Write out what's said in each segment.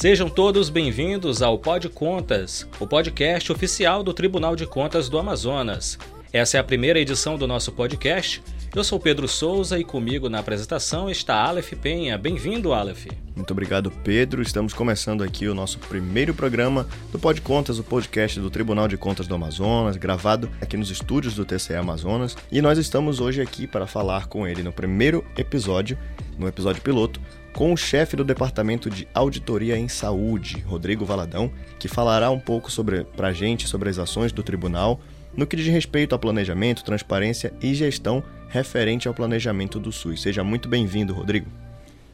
Sejam todos bem-vindos ao Pod Contas, o podcast oficial do Tribunal de Contas do Amazonas. Essa é a primeira edição do nosso podcast. Eu sou Pedro Souza e comigo na apresentação está Aleph Penha. Bem-vindo, Aleph. Muito obrigado, Pedro. Estamos começando aqui o nosso primeiro programa do Pod Contas, o podcast do Tribunal de Contas do Amazonas, gravado aqui nos estúdios do TCE Amazonas. E nós estamos hoje aqui para falar com ele no primeiro episódio, no episódio piloto, com o chefe do Departamento de Auditoria em Saúde, Rodrigo Valadão, que falará um pouco sobre a gente sobre as ações do tribunal no que diz respeito a planejamento, transparência e gestão referente ao planejamento do SUS. Seja muito bem-vindo, Rodrigo.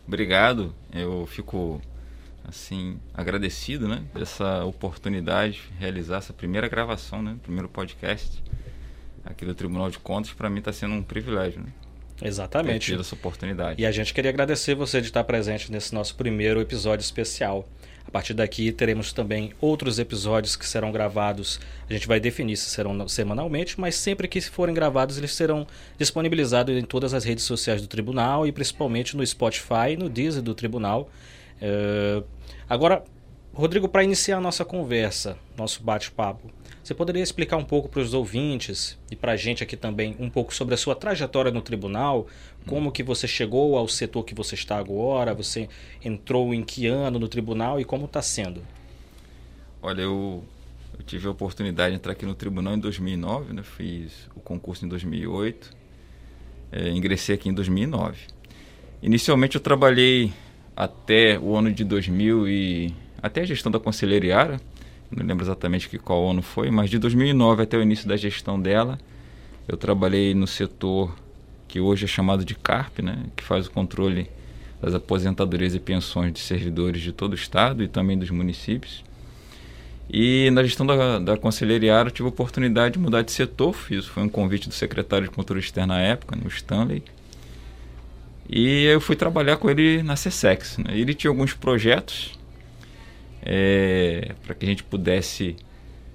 Obrigado. Eu fico assim agradecido, né, dessa oportunidade de realizar essa primeira gravação, né, primeiro podcast aqui do Tribunal de Contas. Para mim está sendo um privilégio. Né? Exatamente. Ter essa oportunidade. E a gente queria agradecer você de estar presente nesse nosso primeiro episódio especial. A partir daqui teremos também outros episódios que serão gravados. A gente vai definir se serão semanalmente, mas sempre que forem gravados, eles serão disponibilizados em todas as redes sociais do tribunal e principalmente no Spotify e no Deezer do tribunal. Uh, agora, Rodrigo, para iniciar a nossa conversa, nosso bate-papo, você poderia explicar um pouco para os ouvintes e para a gente aqui também um pouco sobre a sua trajetória no tribunal, como que você chegou ao setor que você está agora, você entrou em que ano no tribunal e como está sendo? Olha, eu, eu, tive a oportunidade de entrar aqui no tribunal em 2009, né? fiz o concurso em 2008, é, ingressei aqui em 2009. Inicialmente eu trabalhei até o ano de 2000 e até a gestão da conselheiriara, não lembro exatamente que qual ano foi, mas de 2009 até o início da gestão dela, eu trabalhei no setor que hoje é chamado de CARP, né, que faz o controle das aposentadorias e pensões de servidores de todo o estado e também dos municípios. E na gestão da, da eu tive a oportunidade de mudar de setor, fiz, foi um convite do secretário de Controle Externo na época, no Stanley. E eu fui trabalhar com ele na CSEX. Né? Ele tinha alguns projetos é, para que a gente pudesse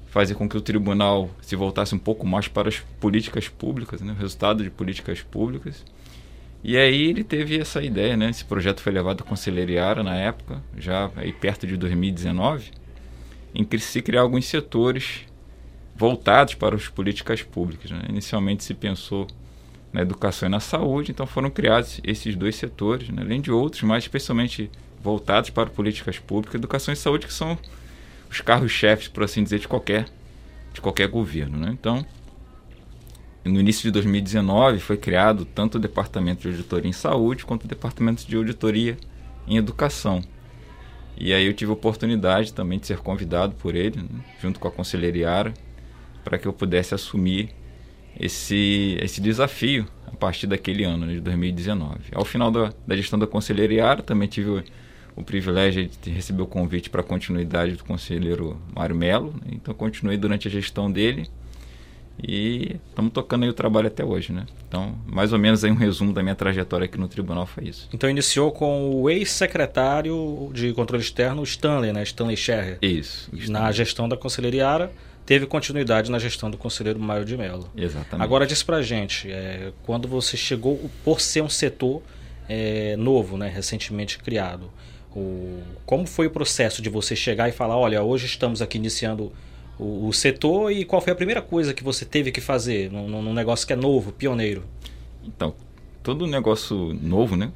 fazer com que o tribunal se voltasse um pouco mais para as políticas públicas, né, o resultado de políticas públicas. E aí ele teve essa ideia, né? Esse projeto foi levado à conselheiriara na época, já aí perto de 2019, em que se criar alguns setores voltados para as políticas públicas. Né? Inicialmente se pensou na educação e na saúde, então foram criados esses dois setores, né? além de outros, mas especialmente voltados para políticas públicas, educação e saúde, que são os carros-chefes, por assim dizer, de qualquer, de qualquer governo. Né? Então, no início de 2019 foi criado tanto o Departamento de Auditoria em Saúde quanto o Departamento de Auditoria em Educação. E aí eu tive a oportunidade também de ser convidado por ele, né, junto com a Conselheira para que eu pudesse assumir esse, esse desafio a partir daquele ano, né, de 2019. Ao final da, da gestão da Conselheira também tive o privilégio de receber o convite para a continuidade do conselheiro Mário Melo. Né? Então, continuei durante a gestão dele e estamos tocando aí o trabalho até hoje, né? Então, mais ou menos aí um resumo da minha trajetória aqui no tribunal foi isso. Então, iniciou com o ex-secretário de controle externo, Stanley, né? Stanley Scherrer. Isso. Na gestão da conselheira Ara, teve continuidade na gestão do conselheiro Mário de Mello. Exatamente. Agora, diz pra gente, é, quando você chegou, por ser um setor é, novo, né? Recentemente criado, o, como foi o processo de você chegar e falar, olha, hoje estamos aqui iniciando o, o setor e qual foi a primeira coisa que você teve que fazer num, num negócio que é novo, pioneiro? Então, todo negócio novo, né?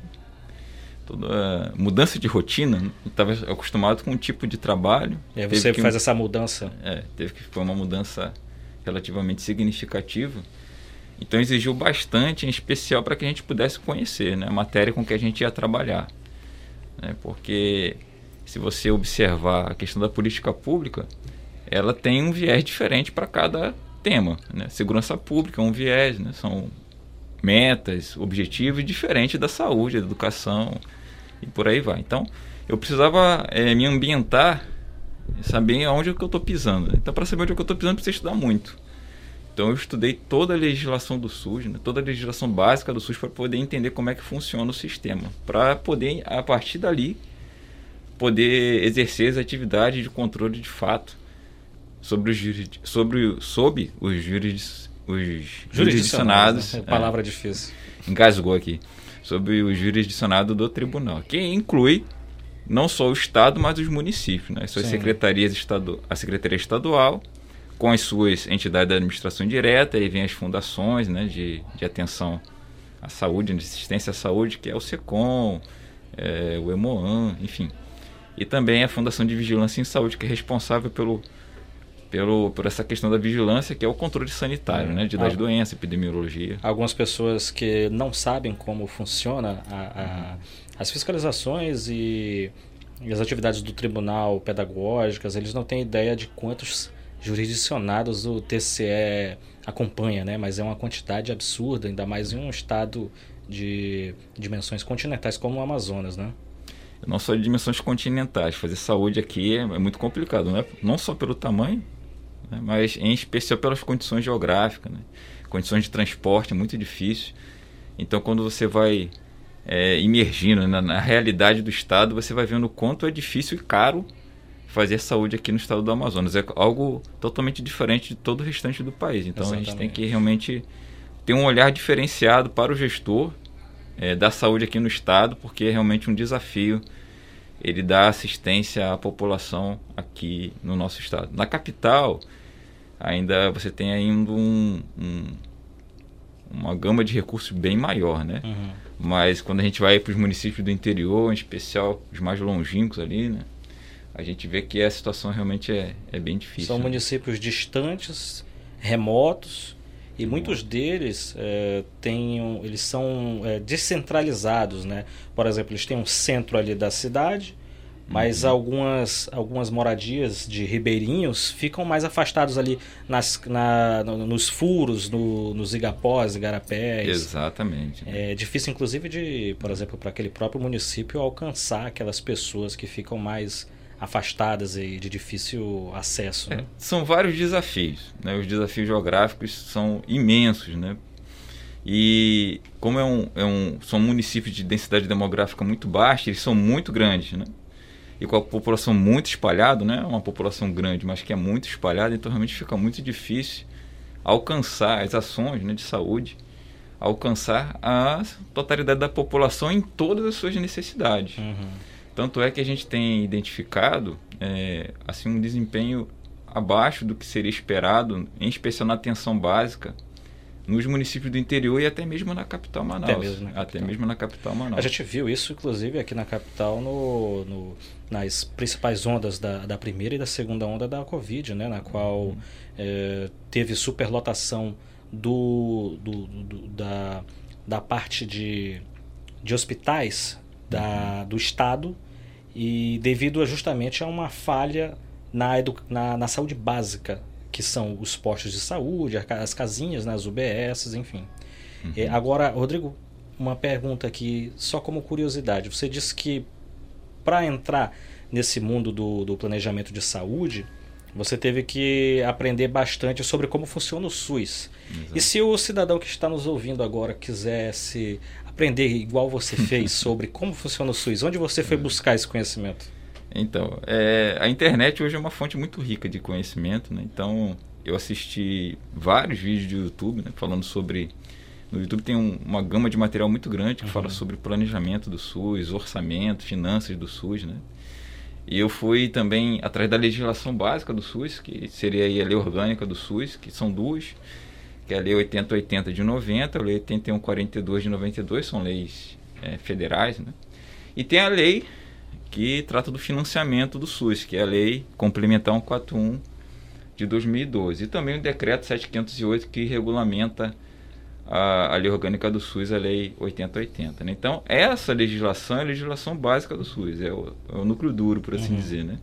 Toda mudança de rotina, né? estava acostumado com um tipo de trabalho. E aí você faz essa mudança? É, teve que foi uma mudança relativamente significativa. Então exigiu bastante, em especial para que a gente pudesse conhecer né, a matéria com que a gente ia trabalhar né? porque se você observar a questão da política pública, ela tem um viés diferente para cada tema. Né? Segurança pública é um viés, né? são metas, objetivos diferentes da saúde, da educação e por aí vai. Então, eu precisava é, me ambientar, saber aonde é que eu estou pisando. Então, para saber onde é que eu estou pisando, precisa estudar muito. Então eu estudei toda a legislação do SUS, né, toda a legislação básica do SUS para poder entender como é que funciona o sistema, para poder a partir dali poder exercer as atividades de controle de fato sobre os sobre os, juris, os jurisdicionados, né? é palavra é, difícil. Engasgou aqui. Sobre o jurisdicionado do tribunal, que inclui não só o Estado, mas os municípios, né? as suas Sim. secretarias estaduais, a Secretaria Estadual, com as suas entidades da administração direta, aí vem as fundações né, de, de atenção à saúde, de assistência à saúde, que é o SECOM, é, o EMOAN, enfim. E também a Fundação de Vigilância em Saúde, que é responsável pelo, pelo, por essa questão da vigilância, que é o controle sanitário, né, de, das doenças, epidemiologia. Algumas pessoas que não sabem como funciona a, a, as fiscalizações e, e as atividades do tribunal pedagógicas, eles não têm ideia de quantos jurisdicionados o TCE acompanha, né? Mas é uma quantidade absurda, ainda mais em um estado de dimensões continentais como o Amazonas, né? Não só de dimensões continentais, fazer saúde aqui é, é muito complicado, né? não só pelo tamanho, né? mas em especial pelas condições geográficas, né? condições de transporte é muito difícil. Então, quando você vai é, imergindo na, na realidade do estado, você vai vendo o quanto é difícil e caro fazer saúde aqui no estado do Amazonas. É algo totalmente diferente de todo o restante do país. Então Exatamente. a gente tem que realmente ter um olhar diferenciado para o gestor é, da saúde aqui no estado, porque é realmente um desafio ele dar assistência à população aqui no nosso estado. Na capital, ainda você tem ainda um, um, uma gama de recursos bem maior, né? Uhum. Mas quando a gente vai para os municípios do interior, em especial os mais longínquos ali, né? A gente vê que a situação realmente é, é bem difícil. São né? municípios distantes, remotos, e muitos deles é, têm, eles são é, descentralizados, né? Por exemplo, eles têm um centro ali da cidade, mas uhum. algumas, algumas moradias de ribeirinhos ficam mais afastados ali nas, na, nos furos, no, nos igapós, igarapés. Exatamente. Né? É difícil, inclusive, de, por exemplo, para aquele próprio município alcançar aquelas pessoas que ficam mais afastadas e de difícil acesso. Né? É, são vários desafios. Né? Os desafios geográficos são imensos. Né? E como é um, é um, são municípios de densidade demográfica muito baixa, eles são muito grandes. Né? E com a população muito espalhada, né? uma população grande, mas que é muito espalhada, então realmente fica muito difícil alcançar as ações né, de saúde, alcançar a totalidade da população em todas as suas necessidades. Uhum. Tanto é que a gente tem identificado é, assim um desempenho abaixo do que seria esperado, em especial na atenção básica, nos municípios do interior e até mesmo na capital Manaus. Até mesmo na capital, até mesmo na capital Manaus. A gente viu isso, inclusive, aqui na capital, no, no nas principais ondas da, da, primeira e da segunda onda da Covid, né? na qual uhum. é, teve superlotação do, do, do, da, da parte de, de hospitais da, do Estado e devido justamente a uma falha na, na, na, saúde básica, que são os postos de saúde, as casinhas, né, as UBS, enfim. Uhum. É, agora, Rodrigo, uma pergunta aqui, só como curiosidade. Você disse que para entrar nesse mundo do, do planejamento de saúde, você teve que aprender bastante sobre como funciona o SUS. Exato. E se o cidadão que está nos ouvindo agora quisesse aprender igual você fez sobre como funciona o SUS? Onde você foi buscar esse conhecimento? Então, é, a internet hoje é uma fonte muito rica de conhecimento, né? Então, eu assisti vários vídeos do YouTube, né, falando sobre no YouTube tem um, uma gama de material muito grande que uhum. fala sobre planejamento do SUS, orçamento, finanças do SUS, né? E eu fui também atrás da legislação básica do SUS, que seria a lei orgânica do SUS, que são duas que é a Lei 8080 de 90, a Lei 8142 de 92, são leis é, federais, né? E tem a lei que trata do financiamento do SUS, que é a Lei Complementar 141 de 2012. E também o Decreto 7508, que regulamenta a, a Lei Orgânica do SUS, a Lei 8080. Né? Então, essa legislação é a legislação básica do SUS, é o, é o núcleo duro, por assim uhum. dizer, né?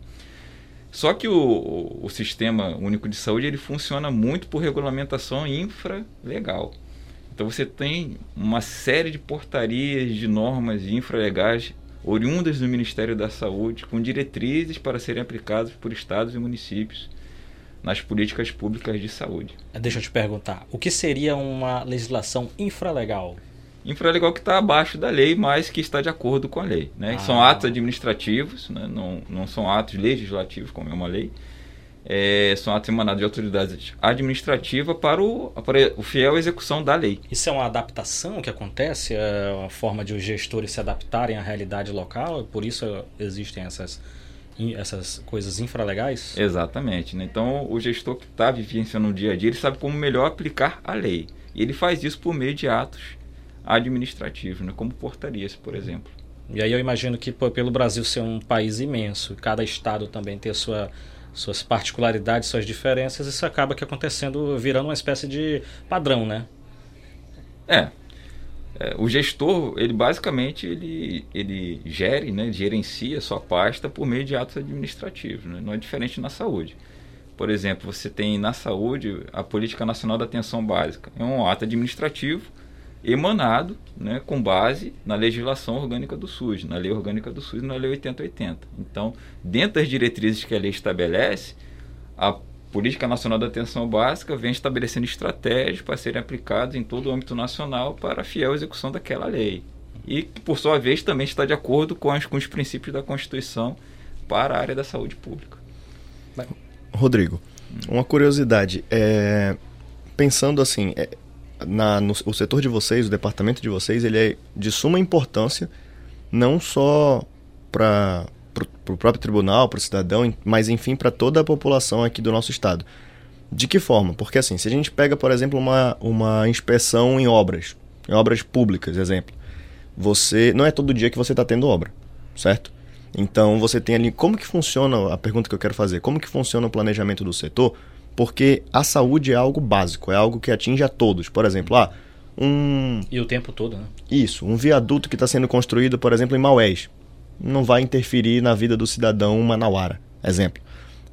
Só que o, o, Sistema Único de Saúde ele funciona muito por regulamentação infralegal. Então você tem uma série de portarias, de normas infralegais oriundas do Ministério da Saúde, com diretrizes para serem aplicadas por estados e municípios nas políticas públicas de saúde. Deixa eu te perguntar, o que seria uma legislação infralegal? Infralegal que está abaixo da lei, mas que está de acordo com a lei. Né? Ah. São atos administrativos, né? não, não são atos legislativos, como é uma lei, é, são atos emanados de autoridades administrativas para o, para o fiel execução da lei. Isso é uma adaptação que acontece, é uma forma de os gestores se adaptarem à realidade local, por isso existem essas, essas coisas infralegais? Exatamente. Né? Então, o gestor que está vivenciando no dia a dia, ele sabe como melhor aplicar a lei. E ele faz isso por meio de atos administrativos, né? como portarias, por exemplo. E aí eu imagino que pô, pelo Brasil ser um país imenso, cada estado também ter sua suas particularidades, suas diferenças, isso acaba que acontecendo, virando uma espécie de padrão, né? É. é o gestor, ele basicamente ele, ele gere, né, gerencia sua pasta por meio de atos administrativos, né? não é diferente na saúde. Por exemplo, você tem na saúde a Política Nacional da Atenção Básica. É um ato administrativo emanado né, com base na legislação orgânica do SUS, na lei orgânica do SUS e na lei 8080. Então, dentro das diretrizes que a lei estabelece, a Política Nacional da Atenção Básica vem estabelecendo estratégias para serem aplicadas em todo o âmbito nacional para a fiel execução daquela lei. E por sua vez, também está de acordo com, as, com os princípios da Constituição para a área da saúde pública. Rodrigo, uma curiosidade. É, pensando assim, é, na, no, o setor de vocês, o departamento de vocês, ele é de suma importância, não só para o próprio tribunal, para o cidadão, mas enfim para toda a população aqui do nosso estado. De que forma? Porque assim, se a gente pega, por exemplo, uma, uma inspeção em obras, em obras públicas, exemplo, você não é todo dia que você está tendo obra, certo? Então você tem ali como que funciona a pergunta que eu quero fazer, como que funciona o planejamento do setor? Porque a saúde é algo básico, é algo que atinge a todos. Por exemplo, ah, um. E o tempo todo, né? Isso. Um viaduto que está sendo construído, por exemplo, em Maués. Não vai interferir na vida do cidadão manauara. Exemplo.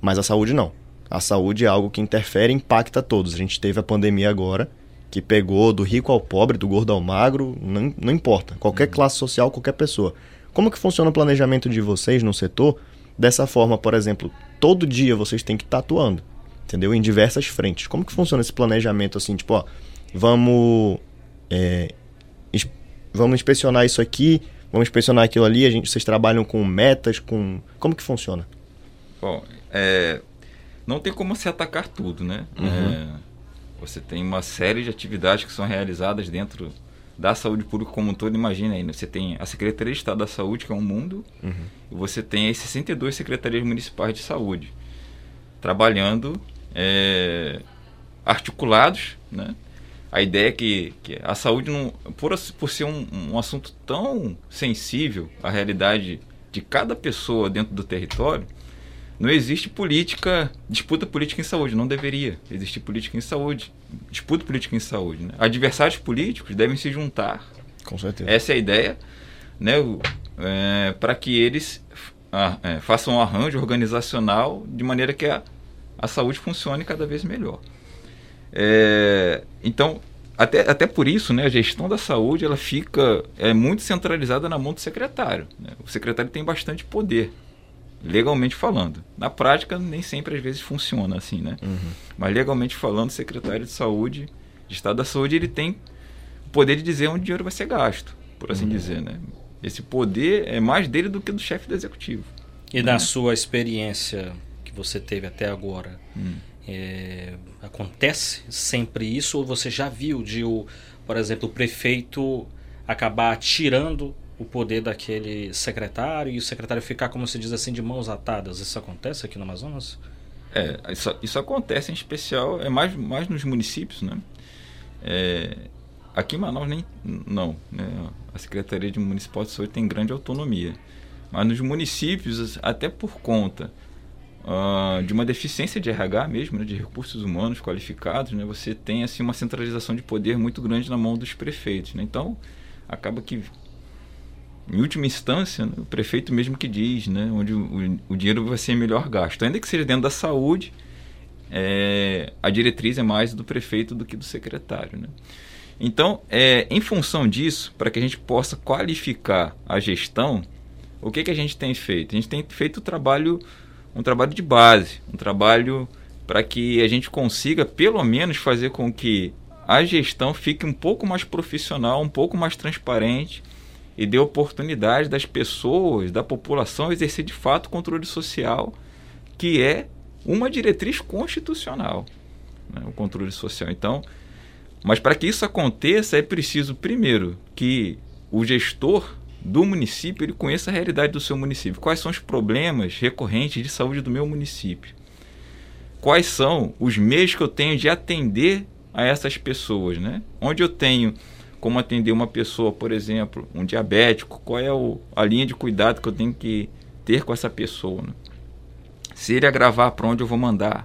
Mas a saúde não. A saúde é algo que interfere e impacta todos. A gente teve a pandemia agora, que pegou do rico ao pobre, do gordo ao magro, não, não importa. Qualquer uhum. classe social, qualquer pessoa. Como que funciona o planejamento de vocês no setor? Dessa forma, por exemplo, todo dia vocês têm que estar atuando entendeu? Em diversas frentes. Como que funciona esse planejamento assim, tipo, ó, vamos é, vamos inspecionar isso aqui, vamos inspecionar aquilo ali, a gente, vocês trabalham com metas, com como que funciona? Bom, é, não tem como se atacar tudo, né? Uhum. É, você tem uma série de atividades que são realizadas dentro da saúde pública como um todo, imagina aí, né? você tem a Secretaria de Estado da Saúde, que é um mundo, uhum. e você tem as 62 secretarias municipais de saúde, trabalhando é, articulados, né? A ideia é que, que a saúde, não, por, por ser um, um assunto tão sensível à realidade de cada pessoa dentro do território, não existe política, disputa política em saúde, não deveria existir política em saúde, disputa política em saúde. Né? Adversários políticos devem se juntar. Com certeza. Essa é a ideia, né? É, para que eles ah, é, façam um arranjo organizacional de maneira que a, a saúde funcione cada vez melhor. É, então, até, até por isso, né, a gestão da saúde ela fica é muito centralizada na mão do secretário. Né? O secretário tem bastante poder, legalmente falando. Na prática, nem sempre às vezes funciona assim, né? Uhum. Mas legalmente falando, o secretário de saúde, de Estado da Saúde, ele tem o poder de dizer onde o dinheiro vai ser gasto, por assim uhum. dizer, né? Esse poder é mais dele do que do chefe do executivo. E né? na sua experiência você teve até agora, hum. é, acontece sempre isso? Ou você já viu de, o, por exemplo, o prefeito acabar tirando o poder daquele secretário e o secretário ficar, como se diz assim, de mãos atadas? Isso acontece aqui no Amazonas? É, isso, isso acontece em especial, é mais, mais nos municípios, né? É, aqui em Manaus nem não, né? A Secretaria de Municipal de Saúde tem grande autonomia, mas nos municípios até por conta uh, de uma deficiência de RH mesmo, né, de recursos humanos qualificados, né, você tem assim uma centralização de poder muito grande na mão dos prefeitos. Né? Então, acaba que, em última instância, né, o prefeito mesmo que diz né, onde o, o, dinheiro vai ser melhor gasto. Ainda que seja dentro da saúde, é, a diretriz é mais do prefeito do que do secretário. Né? Então, é, em função disso, para que a gente possa qualificar a gestão, o que, que a gente tem feito? A gente tem feito o trabalho um trabalho de base, um trabalho para que a gente consiga, pelo menos, fazer com que a gestão fique um pouco mais profissional, um pouco mais transparente e dê oportunidade das pessoas, da população, exercer de fato o controle social, que é uma diretriz constitucional, né, o controle social. Então, mas para que isso aconteça é preciso primeiro que o gestor do município ele conheça a realidade do seu município. Quais são os problemas recorrentes de saúde do meu município? Quais são os meios que eu tenho de atender a essas pessoas, né? Onde eu tenho como atender uma pessoa, por exemplo, um diabético, qual é o, a linha de cuidado que eu tenho que ter com essa pessoa? Né? Se ele agravar, para onde eu vou mandar?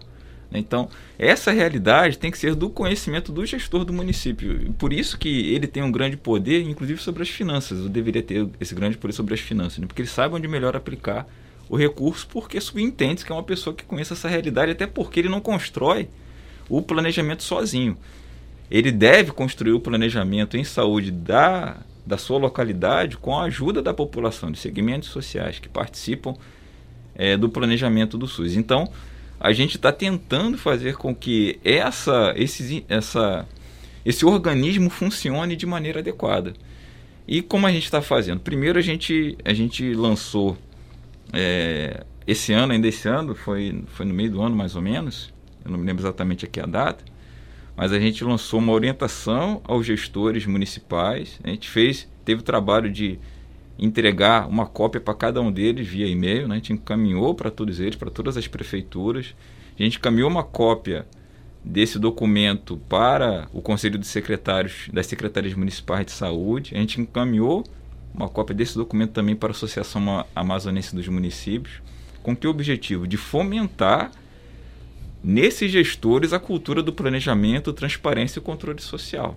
Então, essa realidade tem que ser do conhecimento do gestor do município. Por isso que ele tem um grande poder, inclusive sobre as finanças. Eu deveria ter esse grande poder sobre as finanças, né? porque ele sabe onde melhor aplicar o recurso, porque subentende que é uma pessoa que conhece essa realidade, até porque ele não constrói o planejamento sozinho. Ele deve construir o planejamento em saúde da, da sua localidade com a ajuda da população, de segmentos sociais que participam é, do planejamento do SUS. Então, a gente está tentando fazer com que essa, esse, essa, esse organismo funcione de maneira adequada. E como a gente está fazendo? Primeiro a gente, a gente lançou é, esse ano, ainda esse ano, foi, foi no meio do ano mais ou menos, eu não me lembro exatamente aqui a data, mas a gente lançou uma orientação aos gestores municipais, a gente fez, teve o trabalho de entregar uma cópia para cada um deles via e-mail, né? a gente encaminhou para todos eles, para todas as prefeituras. A gente encaminhou uma cópia desse documento para o Conselho de Secretários das Secretarias Municipais de Saúde. A gente encaminhou uma cópia desse documento também para a Associação Amazonense dos Municípios, com que objetivo? De fomentar nesses gestores a cultura do planejamento, transparência e controle social.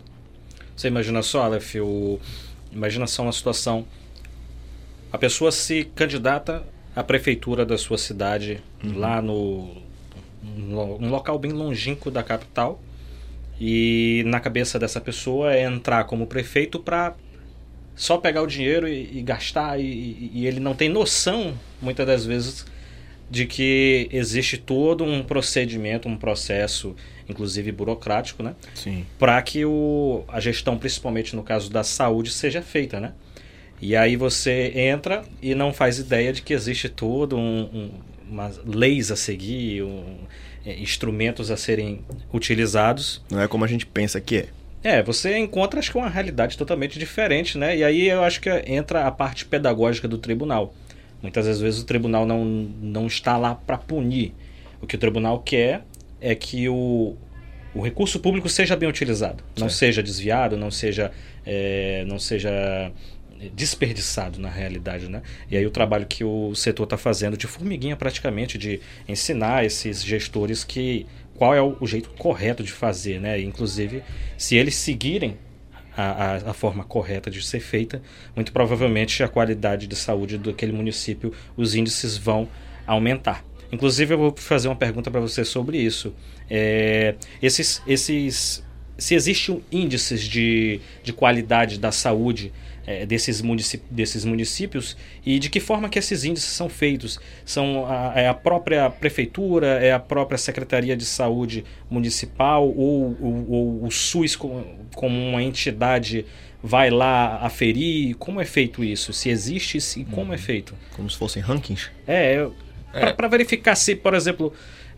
Você imagina só, Aleph, o... imagina só uma situação a pessoa se candidata à prefeitura da sua cidade, uhum. lá no um local bem longínquo da capital. E na cabeça dessa pessoa é entrar como prefeito para só pegar o dinheiro e, e gastar. E, e, ele não tem noção, muitas das vezes, de que existe todo um procedimento, um processo, inclusive burocrático, né? Para que o, a gestão, principalmente no caso da saúde, seja feita, né? E aí você entra e não faz ideia de que existe todo um, um umas leis a seguir, um, é, instrumentos a serem utilizados. Não é como a gente pensa que é. É, você encontra acho que uma realidade totalmente diferente, né? E aí eu acho que entra a parte pedagógica do tribunal. Muitas vezes o tribunal não, não está lá para punir. O que o tribunal quer é que o, o recurso público seja bem utilizado, não seja desviado, não seja, é, não seja desperdiçado na realidade, né? E aí o trabalho que o setor está fazendo de formiguinha praticamente de ensinar esses gestores que qual é o, jeito correto de fazer, né? Inclusive, se eles seguirem a, a, a, forma correta de ser feita, muito provavelmente a qualidade de saúde daquele município, os índices vão aumentar. Inclusive, eu vou fazer uma pergunta para você sobre isso. É, esses, esses, se existem índices de, de qualidade da saúde é, desses, municípios, desses municípios e de que forma que esses índices são feitos? São a, é a própria prefeitura, é a própria Secretaria de Saúde Municipal ou, ou, ou o SUS como, como, uma entidade vai lá aferir? Como é feito isso? Se existe e como é uhum. feito? Como se fossem rankings? É, é. para verificar se, por exemplo,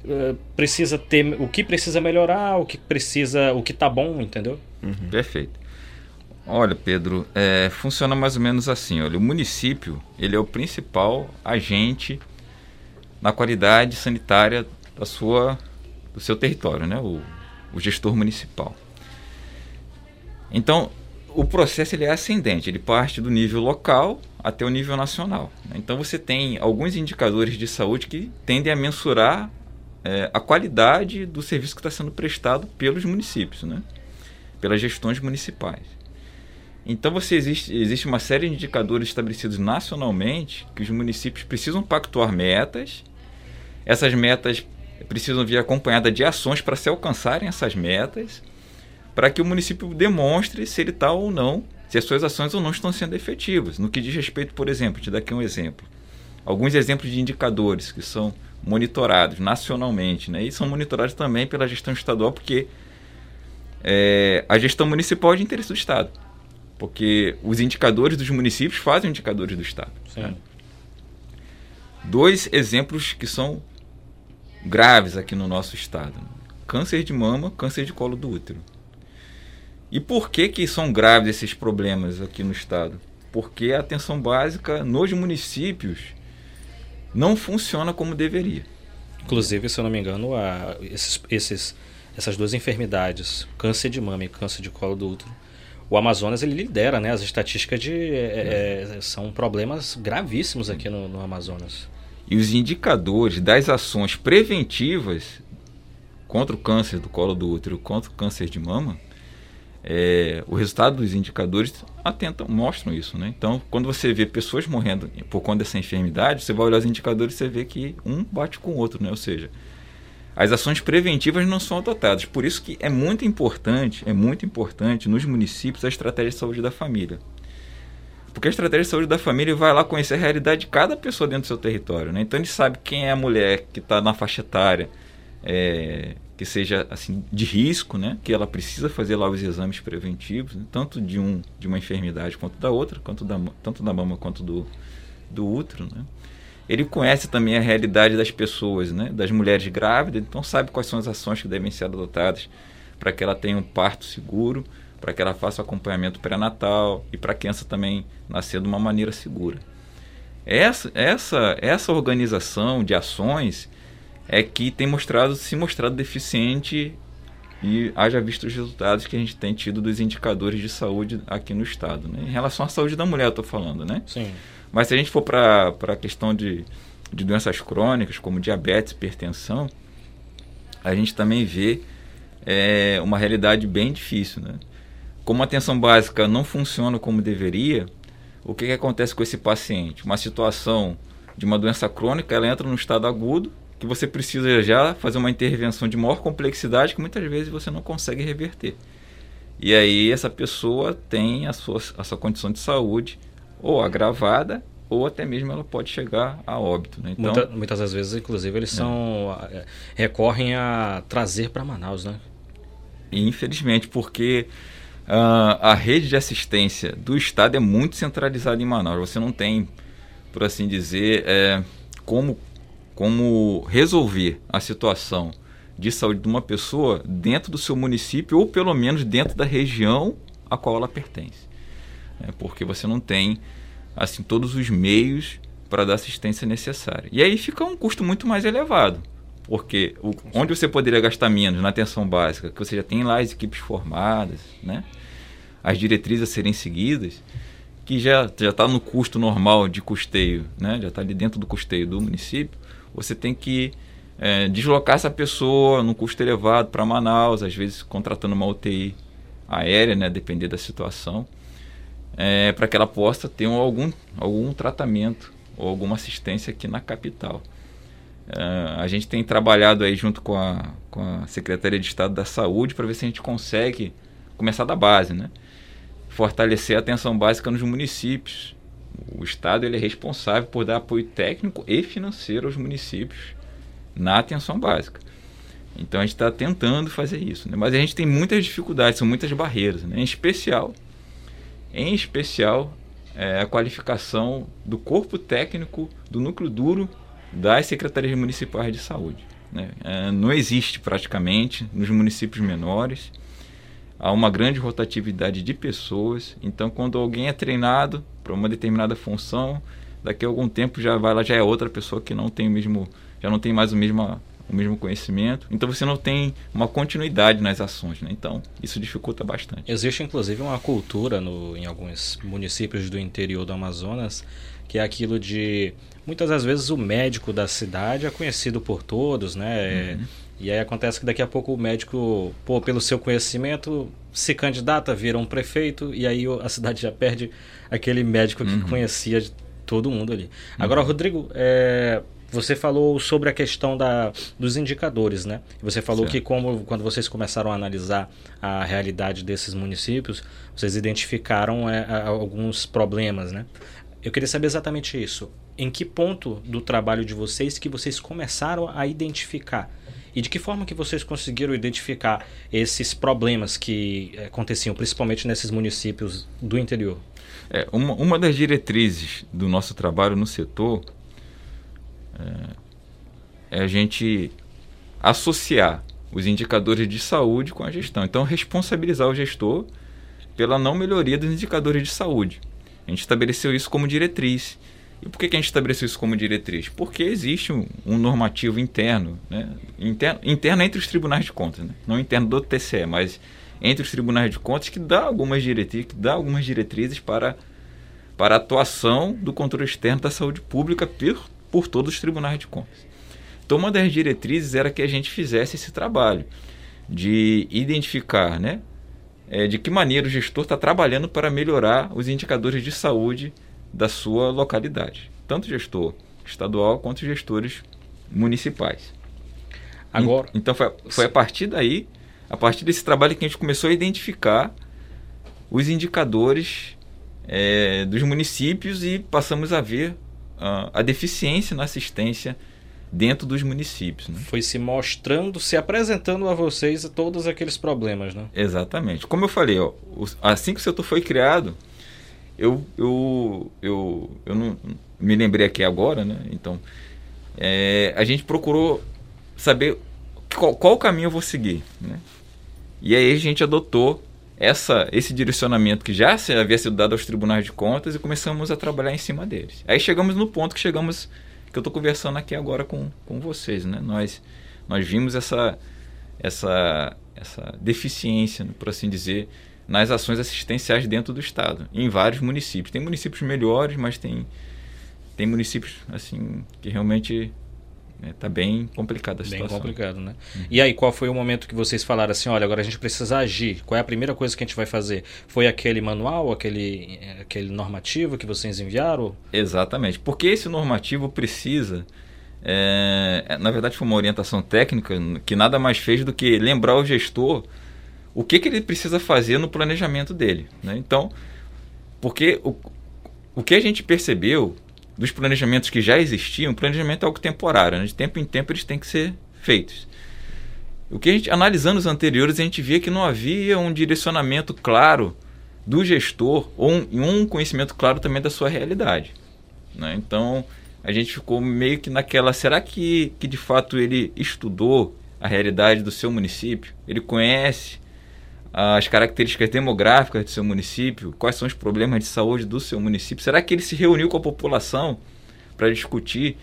uh, precisa ter o que precisa melhorar, o que precisa, o que tá bom, entendeu? Uhum. Perfeito. Olha, Pedro, é, funciona mais ou menos assim. Olha, o município ele é o principal agente na qualidade sanitária da sua, do seu território, né? o, o gestor municipal. Então, o processo ele é ascendente, ele parte do nível local até o nível nacional. Né? Então, você tem alguns indicadores de saúde que tendem a mensurar é, a qualidade do serviço que está sendo prestado pelos municípios, né? pelas gestões municipais. Então você existe, existe uma série de indicadores estabelecidos nacionalmente que os municípios precisam pactuar metas. Essas metas precisam vir acompanhadas de ações para se alcançarem essas metas, para que o município demonstre se ele está ou não, se as suas ações ou não estão sendo efetivas. No que diz respeito, por exemplo, te dar aqui um exemplo. Alguns exemplos de indicadores que são monitorados nacionalmente, né? e são monitorados também pela gestão estadual, porque é, a gestão municipal é de interesse do Estado. Porque os indicadores dos municípios fazem indicadores do Estado. Né? Dois exemplos que são graves aqui no nosso estado: câncer de mama, câncer de colo do útero. E por que que são graves esses problemas aqui no estado? Porque a atenção básica nos municípios não funciona como deveria. Inclusive, se eu não me engano, a, esses, esses, essas duas enfermidades, câncer de mama e câncer de colo do útero, o Amazonas ele lidera, né? As estatísticas de é, é, são problemas gravíssimos aqui no, no Amazonas. E os indicadores das ações preventivas contra o câncer do colo do útero, contra o câncer de mama, é, o resultado dos indicadores atentam, mostram isso. Né? Então, quando você vê pessoas morrendo por conta dessa enfermidade, você vai olhar os indicadores e você vê que um bate com o outro. Né? Ou seja, as ações preventivas não são adotadas. Por isso que é muito importante, é muito importante nos municípios a estratégia de saúde da família. Porque a estratégia de saúde da família vai lá conhecer a realidade de cada pessoa dentro do seu território. Né? Então ele sabe quem é a mulher que está na faixa etária, é, que seja assim de risco, né? Que ela precisa fazer lá os exames preventivos, né? tanto de um de uma enfermidade quanto da outra, quanto da, tanto da mama quanto do, do útero, né? Ele conhece também a realidade das pessoas, né? Das mulheres grávidas, então sabe quais são as ações que devem ser adotadas para que ela tenha um parto seguro, para que ela faça o acompanhamento pré-natal e para a criança também nascer de uma maneira segura. Essa, essa, essa organização de ações é que tem mostrado se mostrado deficiente e haja visto os resultados que a gente tem tido dos indicadores de saúde aqui no estado. Né? Em relação à saúde da mulher, eu estou falando, né? Sim. Mas se a gente for para a questão de, de doenças crônicas, como diabetes, hipertensão, a gente também vê é, uma realidade bem difícil, né? Como a atenção básica não funciona como deveria, o que, que acontece com esse paciente? Uma situação de uma doença crônica, ela entra no estado agudo, que você precisa já fazer uma intervenção de maior complexidade que muitas vezes você não consegue reverter. E aí essa pessoa tem a sua, a sua condição de saúde ou agravada ou até mesmo ela pode chegar a óbito. Né? Então, Muita, muitas das vezes, inclusive, eles é. são é, recorrem a trazer para Manaus, né? Infelizmente, porque uh, a rede de assistência do Estado é muito centralizada em Manaus. Você não tem, por assim dizer, é, como como resolver a situação de saúde de uma pessoa dentro do seu município ou pelo menos dentro da região a qual ela pertence. É porque você não tem assim todos os meios para dar assistência necessária. E aí fica um custo muito mais elevado, porque o, onde você poderia gastar menos na atenção básica, que você já tem lá as equipes formadas, né? as diretrizes a serem seguidas, que já já está no custo normal de custeio, né? já está ali dentro do custeio do município, você tem que é, deslocar essa pessoa num custo elevado para Manaus, às vezes contratando uma UTI aérea, né, depender da situação, é, para que ela possa ter um, algum, algum tratamento ou alguma assistência aqui na capital. É, a gente tem trabalhado aí junto com a, com a Secretaria de Estado da Saúde para ver se a gente consegue começar da base, né? fortalecer a atenção básica nos municípios, o Estado ele é responsável por dar apoio técnico e financeiro aos municípios na atenção básica. Então a gente está tentando fazer isso, né? mas a gente tem muitas dificuldades, são muitas barreiras, né? em especial, em especial é, a qualificação do corpo técnico do núcleo duro das secretarias municipais de saúde. Né? É, não existe praticamente nos municípios menores há uma grande rotatividade de pessoas. Então, quando alguém é treinado para uma determinada função, daqui a algum tempo já vai lá já é outra pessoa que não tem o mesmo, já não tem mais o mesmo o mesmo conhecimento. Então você não tem uma continuidade nas ações, né? Então isso dificulta bastante. Existe inclusive uma cultura no, em alguns municípios do interior do Amazonas que é aquilo de muitas das vezes o médico da cidade é conhecido por todos, né? Uhum. E aí acontece que daqui a pouco o médico, pô, pelo seu conhecimento, se candidata, vira um prefeito, e aí a cidade já perde aquele médico que uhum. conhecia todo mundo ali. Uhum. Agora, Rodrigo, é, você falou sobre a questão da, dos indicadores, né? Você falou certo. que como, quando vocês começaram a analisar a realidade desses municípios, vocês identificaram é, alguns problemas, né? Eu queria saber exatamente isso. Em que ponto do trabalho de vocês que vocês começaram a identificar e de que forma que vocês conseguiram identificar esses problemas que eh, aconteciam, principalmente nesses municípios do interior? É, uma, uma das diretrizes do nosso trabalho no setor é, é a gente associar os indicadores de saúde com a gestão. Então, responsabilizar o gestor pela não melhoria dos indicadores de saúde. A gente estabeleceu isso como diretriz. E por que, a gente estabeleceu isso como diretriz? Porque existe um, um normativo interno, né? interno, interno entre os tribunais de contas, né? não interno do TCE, mas entre os tribunais de contas que dá algumas diretrizes, que dá algumas diretrizes para, para a atuação do controle externo da saúde pública por, por todos os tribunais de contas. Então, uma das diretrizes era que a gente fizesse esse trabalho de identificar, né, é, de que maneira o gestor está trabalhando para melhorar os indicadores de saúde da sua localidade, tanto gestor estadual quanto gestores municipais. Agora, então foi, foi a partir daí, a partir desse trabalho que a gente começou a identificar os indicadores é, dos municípios e passamos a ver a deficiência na assistência dentro dos municípios. Né? Foi se mostrando, se apresentando a vocês todos aqueles problemas, né? Exatamente. Como eu falei, ó, assim que o setor foi criado, eu, eu, eu, eu não me lembrei aqui agora, né? Então, é, a gente procurou saber qual, qual caminho eu vou seguir, né? E aí a gente adotou essa, esse direcionamento que já havia sido dado aos tribunais de contas e começamos a trabalhar em cima deles. Aí chegamos no ponto que chegamos que eu estou conversando aqui agora com, com vocês, né? Nós, nós vimos essa, essa, essa deficiência, por assim dizer, nas ações assistenciais dentro do estado, em vários municípios. Tem municípios melhores, mas tem, tem municípios assim que realmente Está é, bem complicada a situação. Bem complicado, né? Uhum. E aí, qual foi o momento que vocês falaram assim, olha, agora a gente precisa agir? Qual é a primeira coisa que a gente vai fazer? Foi aquele manual, aquele, aquele normativo que vocês enviaram? Exatamente. Porque esse normativo precisa... É, na verdade, foi uma orientação técnica que nada mais fez do que lembrar o gestor o que, que ele precisa fazer no planejamento dele. Né? Então, porque o, o que a gente percebeu dos planejamentos que já existiam, planejamento é algo temporário, né? de tempo em tempo eles têm que ser feitos. O que a gente, analisando os anteriores, a gente via que não havia um direcionamento claro do gestor ou um, um conhecimento claro também da sua realidade. Né? Então, a gente ficou meio que naquela, será que, que de fato ele estudou a realidade do seu município? Ele conhece as características demográficas do seu município, quais são os problemas de saúde do seu município. Será que ele se reuniu com a população para discutir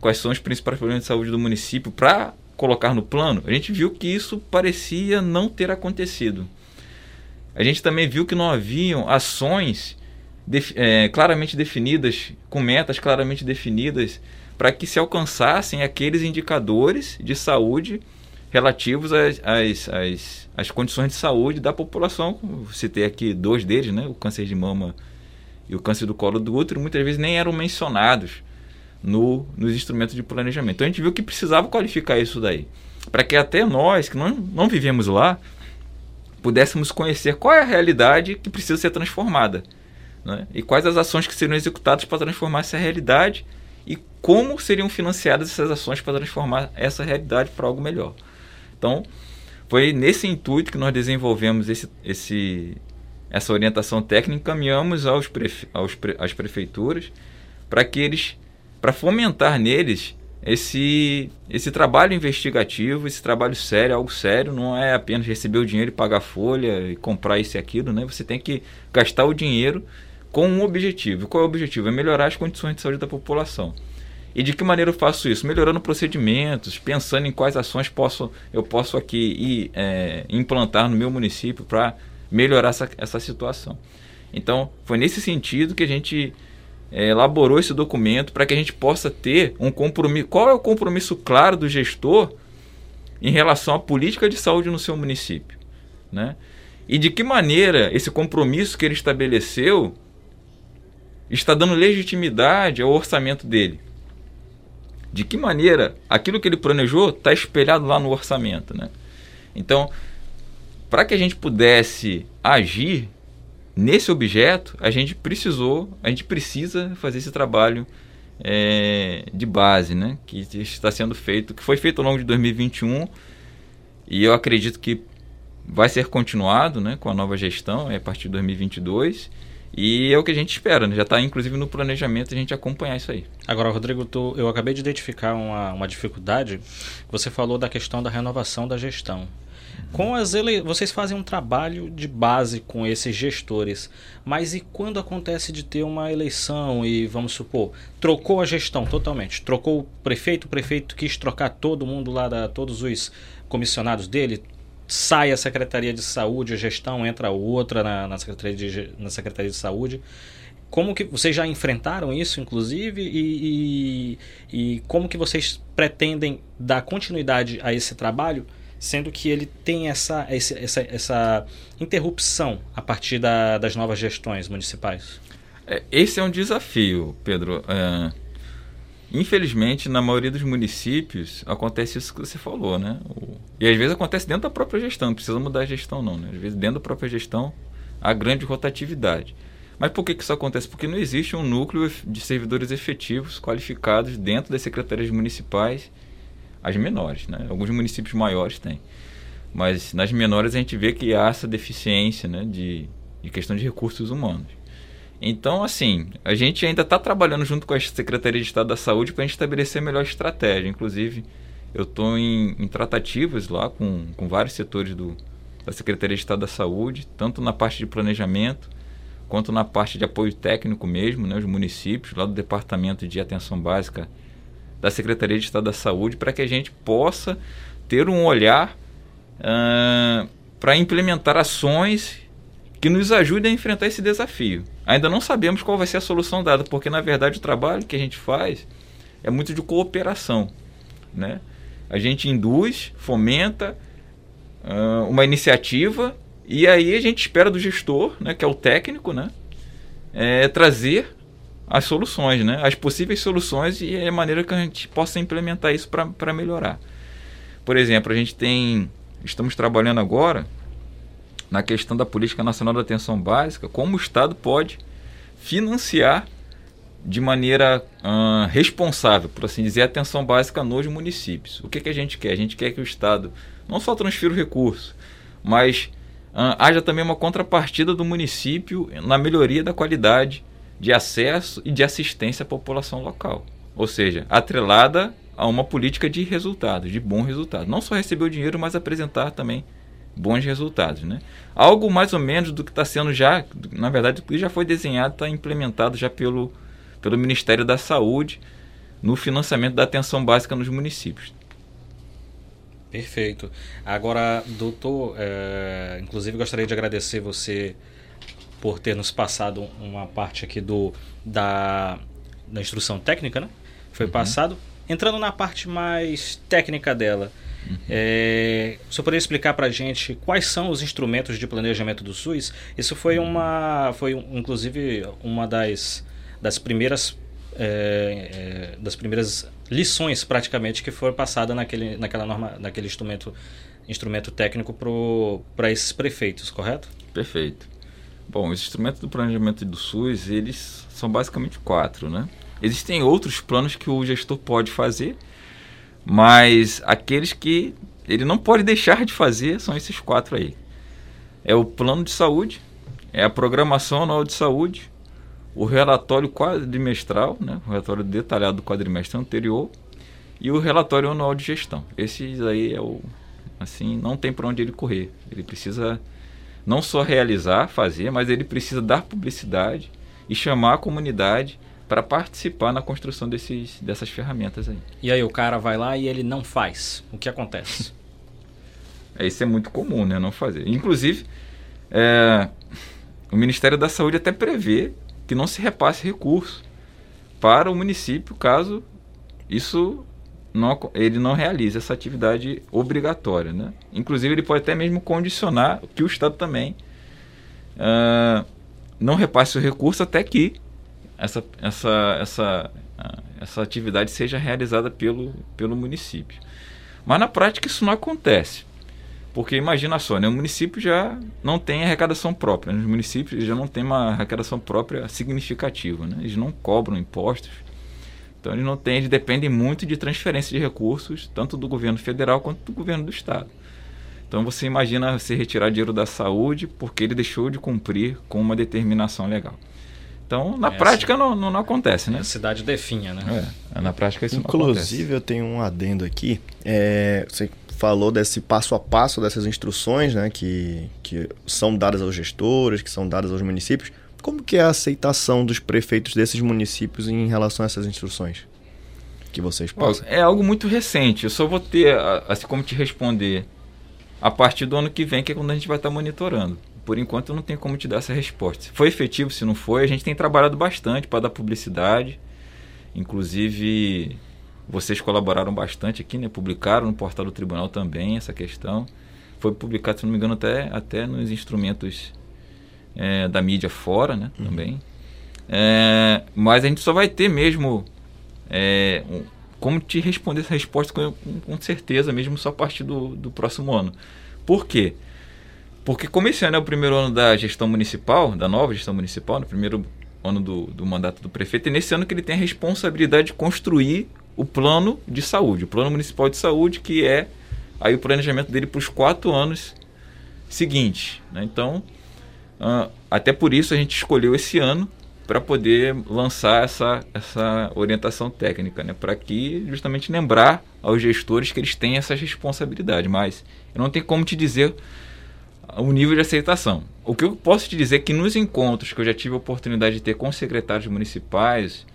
quais são os principais problemas de saúde do município para colocar no plano? A gente viu que isso parecia não ter acontecido. A gente também viu que não haviam ações é, claramente definidas, com metas claramente definidas, para que se alcançassem aqueles indicadores de saúde relativos às, às, às, às, condições de saúde da população. Citei aqui dois deles, né? o câncer de mama e o câncer do colo do útero, muitas vezes nem eram mencionados no, nos instrumentos de planejamento. Então a gente viu que precisava qualificar isso daí, para que até nós, que não, não vivemos lá, pudéssemos conhecer qual é a realidade que precisa ser transformada. Né? E quais as ações que seriam executadas para transformar essa realidade e como seriam financiadas essas ações para transformar essa realidade para algo melhor. Então, foi nesse intuito que nós desenvolvemos esse, esse, essa orientação técnica, encaminhamos aos, prefe, aos pre, às prefeituras para que eles, para fomentar neles esse, esse trabalho investigativo, esse trabalho sério, algo sério, não é apenas receber o dinheiro e pagar folha e comprar isso e aquilo, né? Você tem que gastar o dinheiro com um objetivo. Qual é o objetivo? É melhorar as condições de saúde da população. E de que maneira eu faço isso? Melhorando procedimentos, pensando em quais ações posso, eu posso aqui ir, é, implantar no meu município para melhorar essa, essa situação. Então, foi nesse sentido que a gente é, elaborou esse documento para que a gente possa ter um compromisso. Qual é o compromisso claro do gestor em relação à política de saúde no seu município? Né? E de que maneira esse compromisso que ele estabeleceu está dando legitimidade ao orçamento dele? De que maneira aquilo que ele planejou está espelhado lá no orçamento. Né? Então, para que a gente pudesse agir nesse objeto, a gente precisou, a gente precisa fazer esse trabalho é, de base, né? que está sendo feito, que foi feito ao longo de 2021 e eu acredito que vai ser continuado né, com a nova gestão é a partir de 2022 E é o que a gente espera, né? já está inclusive no planejamento a gente acompanhar isso aí. Agora, Rodrigo, tu, eu acabei de identificar uma, uma dificuldade. Você falou da questão da renovação da gestão. Com as ele... Vocês fazem um trabalho de base com esses gestores, mas e quando acontece de ter uma eleição e, vamos supor, trocou a gestão totalmente, trocou o prefeito, o prefeito quis trocar todo mundo lá, da, todos os comissionados dele, sai a Secretaria de Saúde, a gestão entra outra na, na, Secretaria, de, na Secretaria de Saúde. Como que vocês já enfrentaram isso, inclusive, e, e, e como que vocês pretendem dar continuidade a esse trabalho sendo que ele tem essa, essa, essa interrupção a partir da, das novas gestões municipais? É, esse é um desafio, Pedro. É, infelizmente, na maioria dos municípios, acontece isso que você falou, né? E às vezes acontece dentro da própria gestão, não precisa mudar a gestão, não. Né? Às vezes, dentro da própria gestão, há grande rotatividade. Mas por que, que isso acontece? Porque não existe um núcleo de servidores efetivos, qualificados, dentro das secretarias municipais as menores, né? Alguns municípios maiores têm. Mas nas menores a gente vê que há essa deficiência né, de, de questão de recursos humanos. Então, assim, a gente ainda está trabalhando junto com a Secretaria de Estado da Saúde para a gente estabelecer a melhor estratégia. Inclusive, eu estou em, em, tratativas lá com, com vários setores do, da Secretaria de Estado da Saúde, tanto na parte de planejamento, quanto na parte de apoio técnico mesmo, né, os municípios, lá do Departamento de Atenção Básica da Secretaria de Estado da Saúde para que a gente possa ter um olhar uh, para implementar ações que nos ajudem a enfrentar esse desafio. Ainda não sabemos qual vai ser a solução dada, porque na verdade o trabalho que a gente faz é muito de cooperação, né? A gente induz, fomenta uh, uma iniciativa e aí a gente espera do gestor, né, que é o técnico, né, é, trazer as soluções, né? as possíveis soluções e a maneira que a gente possa implementar isso para melhorar. Por exemplo, a gente tem, estamos trabalhando agora na questão da Política Nacional da Atenção Básica, como o Estado pode financiar de maneira responsável, por assim dizer, a atenção básica nos municípios. O que, que a gente quer? A gente quer que o Estado não só transfira o recurso, mas haja também uma contrapartida do município na melhoria da qualidade de acesso e de assistência à população local. Ou seja, atrelada a uma política de resultados, de bom resultado. Não só receber o dinheiro, mas apresentar também bons resultados. Né? Algo mais ou menos do que está sendo já, na verdade, já foi desenhado, está implementado já pelo, pelo Ministério da Saúde no financiamento da atenção básica nos municípios. Perfeito. Agora, doutor, é, inclusive gostaria de agradecer você por ter nos passado uma parte aqui do da, da instrução técnica, né? Foi uhum. passado. Entrando na parte mais técnica dela, é, você poderia explicar para a gente quais são os instrumentos de planejamento do SUS? Isso foi uma, foi inclusive uma das, das primeiras é, é, das primeiras lições praticamente que foi passada naquele, naquela norma, naquele instrumento, instrumento técnico para esses prefeitos, correto? Perfeito. Bom, os instrumentos do planejamento do SUS, eles são basicamente quatro, né? Existem outros planos que o gestor pode fazer, mas aqueles que ele não pode deixar de fazer são esses quatro aí. É o plano de saúde, é a programação anual de saúde, o relatório quadrimestral, né? o relatório detalhado do quadrimestre anterior, e o relatório anual de gestão. Esses aí é o assim, não tem para onde ele correr. Ele precisa não só realizar, fazer, mas ele precisa dar publicidade e chamar a comunidade para participar na construção desses, dessas ferramentas aí. E aí o cara vai lá e ele não faz. O que acontece? é, isso é muito comum, né? Não fazer. Inclusive, é, o Ministério da Saúde até prevê que não se repasse recurso para o município caso isso não, ele não realiza essa atividade obrigatória. Né? Inclusive, ele pode até mesmo condicionar que o Estado também uh, não repasse o recurso até que essa, essa, essa, uh, essa atividade seja realizada pelo, pelo município. Mas na prática isso não acontece. Porque imagina só, né, o município já não tem arrecadação própria. Né? Os municípios já não têm uma arrecadação própria significativa. Né? Eles não cobram impostos então eles não têm, eles dependem muito de transferência de recursos, tanto do governo federal quanto do governo do estado. Então você imagina você retirar dinheiro da saúde porque ele deixou de cumprir com uma determinação legal. Então, na é, prática não, não, não, acontece, né? A cidade definha, né? É, na prática isso Inclusive, não acontece. Inclusive, eu tenho um adendo aqui. É, você falou desse passo a passo dessas instruções, né? Que, que são dadas aos gestores, que são dadas aos municípios. Como que é a aceitação dos prefeitos desses municípios em relação a essas instruções? Que vocês passam? É algo muito recente. Eu só vou ter, assim como te responder, a partir do ano que vem, que é quando a gente vai estar monitorando por enquanto eu não tenho como te dar essa resposta. Se foi efetivo, se não foi, a gente tem trabalhado bastante para dar publicidade. Inclusive, vocês colaboraram bastante aqui, né? Publicaram no portal do tribunal também essa questão. Foi publicado, se não me engano, até, até nos instrumentos é, da mídia fora, né? Uhum. Também. É, mas a gente só vai ter mesmo é, um, como te responder essa resposta com, com, certeza, mesmo só a partir do, do próximo ano. Por quê? Porque como esse ano é o primeiro ano da gestão municipal, da nova gestão municipal, no primeiro ano do, do mandato do prefeito, é nesse ano que ele tem a responsabilidade de construir o plano de saúde, o plano municipal de saúde, que é aí o planejamento dele para os quatro anos seguintes. Né? Então, uh, até por isso a gente escolheu esse ano para poder lançar essa, essa orientação técnica, né? para que justamente lembrar aos gestores que eles têm essa responsabilidade. Mas eu não tenho como te dizer o nível de aceitação. O que eu posso te dizer é que nos encontros que eu já tive a oportunidade de ter com secretários municipais,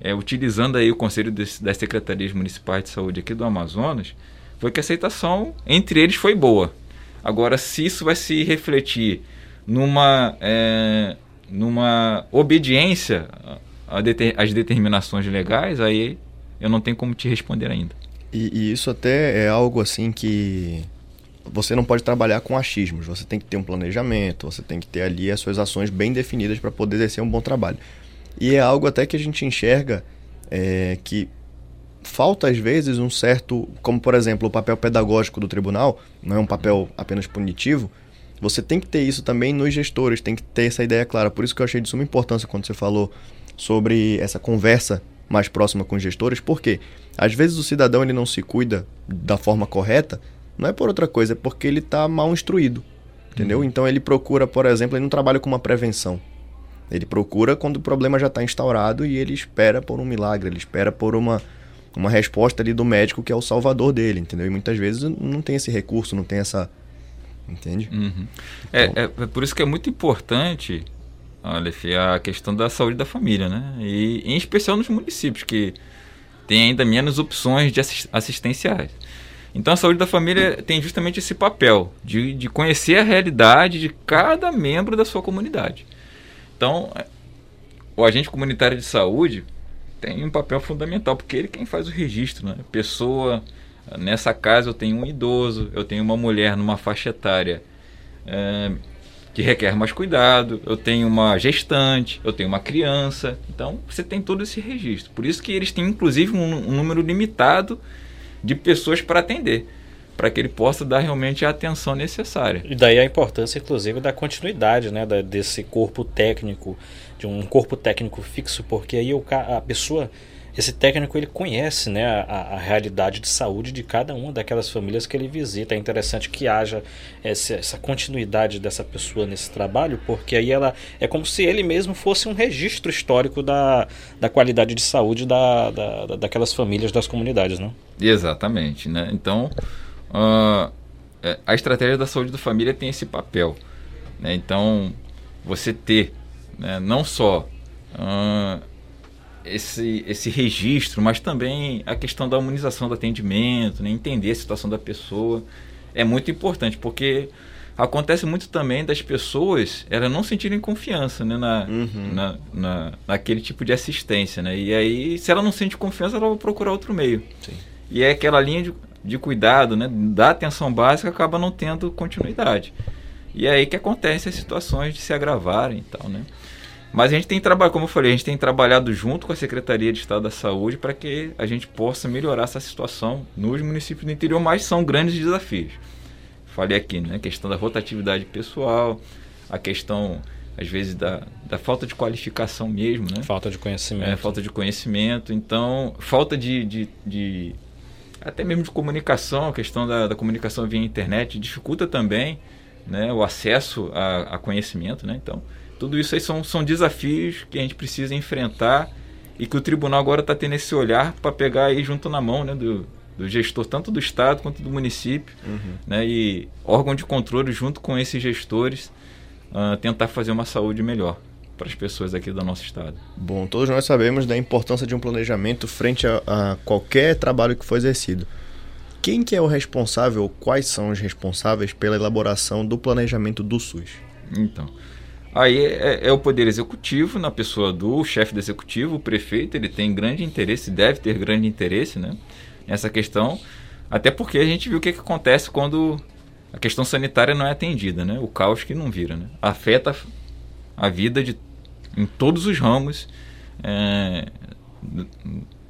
é, utilizando aí o conselho das secretarias municipais de saúde aqui do Amazonas, foi que a aceitação entre eles foi boa. Agora, se isso vai se refletir numa, é, numa obediência às determinações legais, aí eu não tenho como te responder ainda. E, e isso até é algo assim que você não pode trabalhar com achismos, você tem que ter um planejamento, você tem que ter ali as suas ações bem definidas para poder exercer um bom trabalho. E é algo até que a gente enxerga é, que falta às vezes um certo, como por exemplo o papel pedagógico do tribunal, não é um papel apenas punitivo, você tem que ter isso também nos gestores, tem que ter essa ideia clara. Por isso que eu achei de suma importância quando você falou sobre essa conversa mais próxima com os gestores, porque às vezes o cidadão ele não se cuida da forma correta não é por outra coisa, é porque ele está mal instruído. Entendeu? Uhum. Então ele procura, por exemplo, ele não trabalha com uma prevenção. Ele procura quando o problema já está instaurado e ele espera por um milagre, ele espera por uma, uma resposta ali do médico que é o salvador dele, entendeu? E muitas vezes não tem esse recurso, não tem essa. Entende? Uhum. É, então... É, é, por isso que é muito importante, Aleph, a questão da saúde da família, né? E em especial nos municípios, que tem ainda menos opções de assistenciais. Então a saúde da família tem justamente esse papel de, de conhecer a realidade de cada membro da sua comunidade. Então, é, o agente comunitário de saúde tem um papel fundamental, porque ele é quem faz o registro. Né? Pessoa, nessa casa eu tenho um idoso, eu tenho uma mulher numa faixa etária é, que requer mais cuidado, eu tenho uma gestante, eu tenho uma criança. Então, você tem todo esse registro. Por isso que eles têm, inclusive, um, um número limitado de pessoas para atender, para que ele possa dar realmente a atenção necessária. E daí a importância, inclusive, da continuidade né, da, desse corpo técnico, de um corpo técnico fixo, porque aí o, a pessoa esse técnico ele conhece né, a, a, realidade de saúde de cada uma daquelas famílias que ele visita. É interessante que haja essa, essa, continuidade dessa pessoa nesse trabalho, porque aí ela é como se ele mesmo fosse um registro histórico da, da qualidade de saúde da, da, daquelas famílias, das comunidades. Né? Exatamente. Né? Então, uh, a estratégia da saúde da família tem esse papel. Né? Então, você ter né, não só. Uh, esse, esse registro, mas também a questão da humanização do atendimento, né? entender a situação da pessoa é muito importante, porque acontece muito também das pessoas elas não sentirem confiança né? na, uhum. na, na, naquele tipo de assistência. Né? E aí, se ela não sente confiança, ela vai procurar outro meio. Sim. E é aquela linha de, de cuidado, né? da atenção básica, acaba não tendo continuidade. E é aí que acontecem as situações de se agravarem e tal, né? Mas a gente tem trabalhado, como eu falei, a gente tem trabalhado junto com a Secretaria de Estado da Saúde para que a gente possa melhorar essa situação nos municípios do interior, mas são grandes desafios. Falei aqui, né? A questão da rotatividade pessoal, a questão, às vezes, da, da falta de qualificação mesmo, né? Falta de conhecimento. É, falta de conhecimento. Então, falta de, de, de até mesmo de comunicação, a questão da, da comunicação via internet dificulta também né, o acesso a, a, conhecimento. Né? Então, tudo isso aí são, são desafios que a gente precisa enfrentar e que o tribunal agora está tendo esse olhar para pegar aí junto na mão né, do, do gestor, tanto do Estado quanto do município, uhum. né, e órgão de controle junto com esses gestores uh, tentar fazer uma saúde melhor para as pessoas aqui do nosso estado. Bom, todos nós sabemos da importância de um planejamento frente a, a qualquer trabalho que for exercido. Quem que é o responsável, quais são os responsáveis pela elaboração do planejamento do SUS? Então, aí é, é o Poder Executivo, na pessoa do chefe do Executivo, o prefeito, ele tem grande interesse, deve ter grande interesse né, nessa questão, até porque a gente viu o que, que acontece quando a questão sanitária não é atendida, né? o caos que não vira. Né? Afeta a vida de, em todos os ramos é,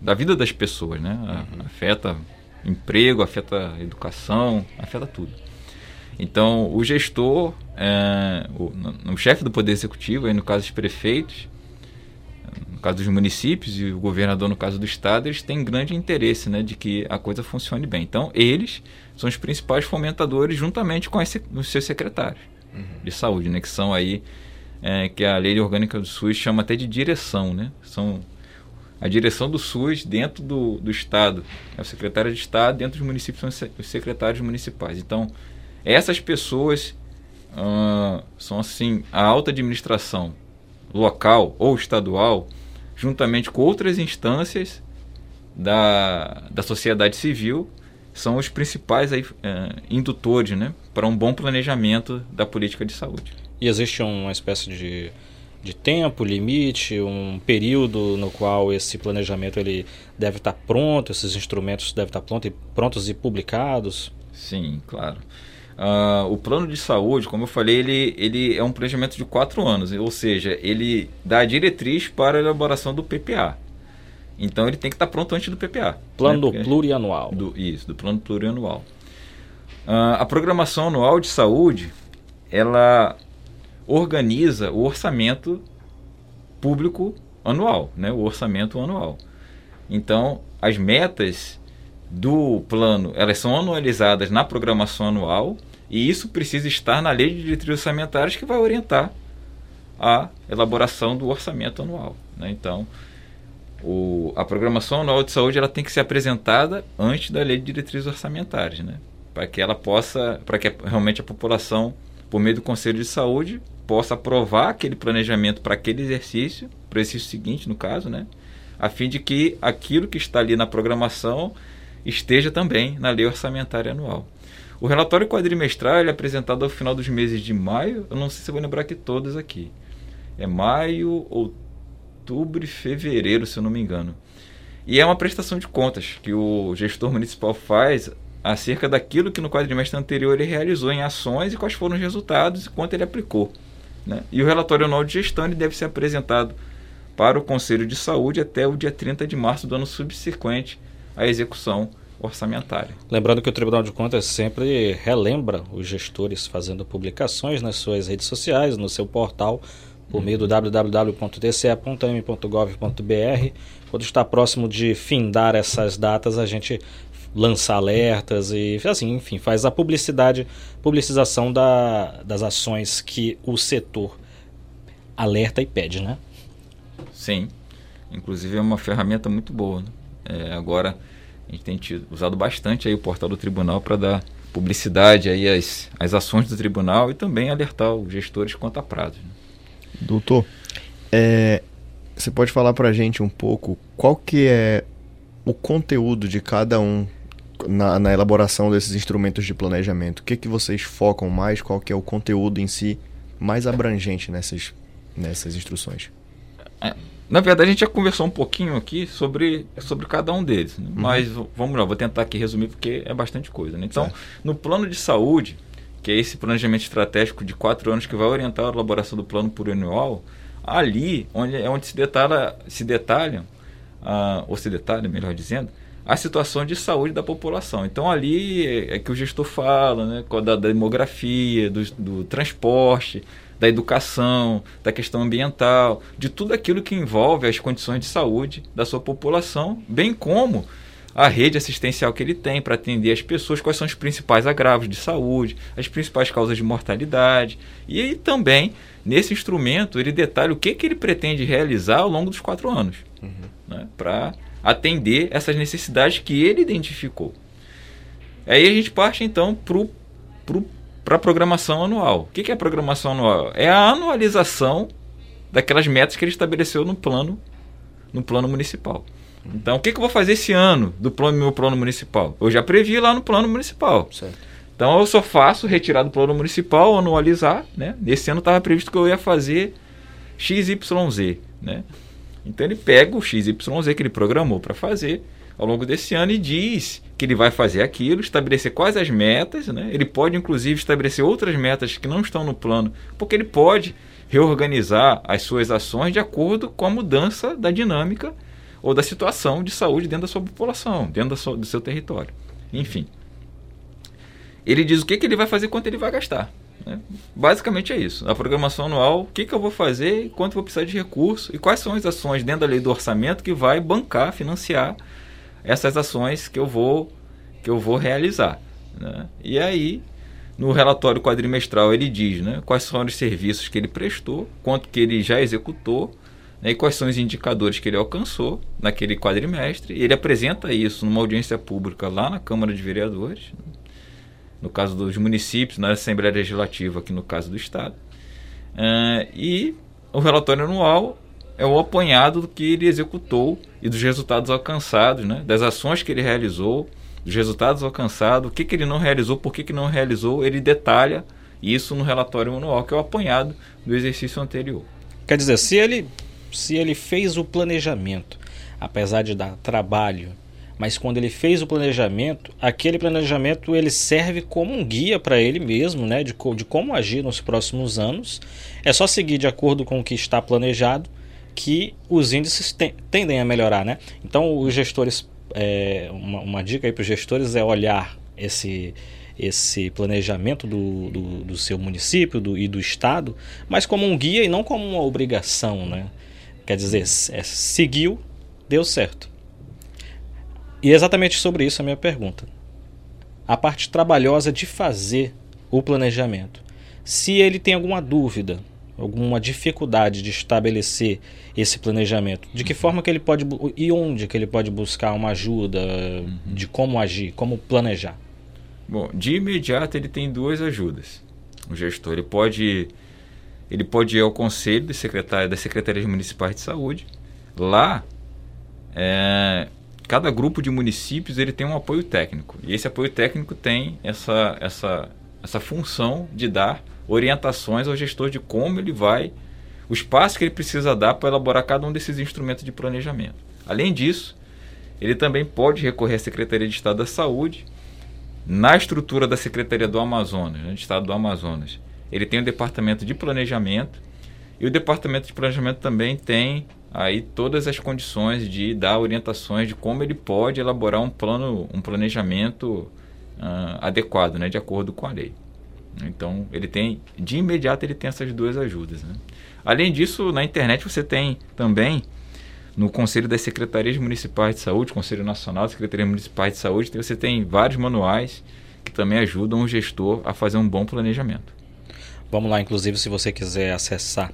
da vida das pessoas, né? Uhum. Afeta emprego, afeta educação, afeta tudo. Então, o gestor, é, o, o chefe do Poder Executivo, aí no caso dos prefeitos, no caso dos municípios e o governador no caso do Estado, eles têm grande interesse né, de que a coisa funcione bem. Então, eles são os principais fomentadores juntamente com esse, os seus secretários uhum. de saúde, né, que são aí, é, que a lei orgânica do SUS chama até de direção, né? São a direção do SUS dentro do, do Estado. É o secretário de Estado, dentro dos municípios são os secretários municipais. Então, essas pessoas uh, são assim, a alta administração local ou estadual, juntamente com outras instâncias da, da sociedade civil, são os principais aí, uh, indutores né, para um bom planejamento da política de saúde. E existe uma espécie de de tempo limite, um período no qual esse planejamento ele deve estar pronto, esses instrumentos devem estar prontos e, prontos e publicados? Sim, claro. Uh, o plano de saúde, como eu falei, ele, ele é um planejamento de quatro anos, ou seja, ele dá a diretriz para a elaboração do PPA. Então ele tem que estar pronto antes do PPA. Plano né? plurianual. Do, isso, do plano plurianual. Uh, a programação anual de saúde, ela organiza o orçamento público anual, né? o orçamento anual. Então, as metas do plano, elas são anualizadas na programação anual e isso precisa estar na lei de diretrizes orçamentárias que vai orientar a elaboração do orçamento anual. Né? Então, o, a programação anual de saúde ela tem que ser apresentada antes da lei de diretrizes orçamentárias, né? para que ela possa, para que realmente a população, por meio do Conselho de Saúde, possa aprovar aquele planejamento para aquele exercício, para o exercício seguinte, no caso, né? a fim de que aquilo que está ali na programação esteja também na lei orçamentária anual. O relatório quadrimestral é apresentado ao final dos meses de maio, eu não sei se vou lembrar aqui todos aqui. É maio, outubro e fevereiro, se eu não me engano. E é uma prestação de contas que o gestor municipal faz acerca daquilo que no quadrimestre anterior ele realizou em ações e quais foram os resultados e quanto ele aplicou. Né? E o relatório anual de gestão deve ser apresentado para o Conselho de Saúde até o dia 30 de março do ano subsequente à execução orçamentária. Lembrando que o Tribunal de Contas sempre relembra os gestores fazendo publicações nas suas redes sociais, no seu portal, por uhum. meio do www.tce.m.gov.br. Quando está próximo de findar essas datas, a gente lança alertas e assim, enfim, faz a publicidade, publicização da, das ações que o setor alerta e pede, né? Sim, inclusive é uma ferramenta muito boa. Né? É, agora a gente tem tido, usado bastante aí o portal do tribunal para dar publicidade aí às, às ações do tribunal e também alertar os gestores quanto a prazo. Né? Doutor, é, você pode falar para a gente um pouco qual que é o conteúdo de cada um na, na, elaboração desses instrumentos de planejamento? O que, que vocês focam mais? Qual que é o conteúdo em si mais abrangente nessas, nessas instruções? Na verdade, a gente já conversou um pouquinho aqui sobre, sobre cada um deles. Né? Uhum. Mas vamos lá, vou tentar aqui resumir porque é bastante coisa. Né? Então, no plano de saúde, que é esse planejamento estratégico de quatro anos que vai orientar a elaboração do plano plurianual, ali onde, é onde se, detalha, se detalham, uh, ou se detalha, melhor dizendo, a situação de saúde da população. Então ali é, é que o gestor fala, né, da, da demografia, do, do, transporte, da educação, da questão ambiental, de tudo aquilo que envolve as condições de saúde da sua população, bem como a rede assistencial que ele tem para atender as pessoas, quais são os principais agravos de saúde, as principais causas de mortalidade. E aí também, nesse instrumento, ele detalha o que, que ele pretende realizar ao longo dos quatro anos, uhum. né, para atender essas necessidades que ele identificou. Aí a gente parte então para pro, a programação anual. O que, que é a programação anual? É a anualização daquelas metas que ele estabeleceu no plano, no plano municipal. Então, o que, que eu vou fazer esse ano do plano, meu plano municipal? Eu já previ lá no plano municipal. Certo. Então, eu só faço retirar do plano municipal, anualizar. Né? Nesse ano estava previsto que eu ia fazer XYZ. Né? Então, ele pega o XYZ que ele programou para fazer ao longo desse ano e diz que ele vai fazer aquilo, estabelecer quais as metas. Né? Ele pode, inclusive, estabelecer outras metas que não estão no plano, porque ele pode reorganizar as suas ações de acordo com a mudança da dinâmica ou da situação de saúde dentro da sua população, dentro sua, do seu território. Enfim. Ele diz o que, que ele vai fazer quanto ele vai gastar. Né? Basicamente é isso. A programação anual, o que, que eu vou fazer, quanto vou precisar de recurso e quais são as ações dentro da lei do orçamento que vai bancar, financiar essas ações que eu vou, que eu vou realizar. Né? E aí, no relatório quadrimestral, ele diz né, quais são os serviços que ele prestou, quanto que ele já executou né, e quais são os indicadores que ele alcançou naquele quadrimestre. Ele apresenta isso numa audiência pública lá na Câmara de Vereadores, no caso dos municípios, na Assembleia Legislativa, aqui no caso do Estado. Uh, e o relatório anual é o apanhado do que ele executou e dos resultados alcançados, né, das ações que ele realizou, dos resultados alcançados, o que, que ele não realizou, por que, que não realizou, ele detalha isso no relatório anual, que é o apanhado do exercício anterior. Quer dizer, se ele se ele fez o planejamento, apesar de dar trabalho, mas quando ele fez o planejamento, aquele planejamento ele serve como um guia para ele mesmo, né, de, de como agir nos próximos anos. É só seguir de acordo com o que está planejado que os índices te, tendem a melhorar, né? Então os gestores, é, uma, uma dica aí para os gestores é olhar esse esse planejamento do, do, do seu município do, e do estado, mas como um guia e não como uma obrigação, né? Quer dizer, é, seguiu, deu certo. E exatamente sobre isso a minha pergunta. A parte trabalhosa de fazer o planejamento. Se ele tem alguma dúvida, alguma dificuldade de estabelecer esse planejamento, de que forma que ele pode e onde que ele pode buscar uma ajuda uhum. de como agir, como planejar? Bom, de imediato ele tem duas ajudas. O gestor ele pode ele pode ir ao conselho de secretário das secretarias municipais de saúde. Lá, é, cada grupo de municípios ele tem um apoio técnico e esse apoio técnico tem essa essa essa função de dar orientações ao gestor de como ele vai os passos que ele precisa dar para elaborar cada um desses instrumentos de planejamento. Além disso, ele também pode recorrer à Secretaria de Estado da Saúde na estrutura da Secretaria do Amazonas, né, Estado do Amazonas ele tem o departamento de planejamento e o departamento de planejamento também tem aí todas as condições de dar orientações de como ele pode elaborar um plano, um planejamento uh, adequado, né, de acordo com a lei. Então ele tem, de imediato ele tem essas duas ajudas. Né? Além disso, na internet você tem também no Conselho das Secretarias Municipais de Saúde, Conselho Nacional das Secretarias Municipais de Saúde, você tem vários manuais que também ajudam o gestor a fazer um bom planejamento. Vamos lá, inclusive, se você quiser acessar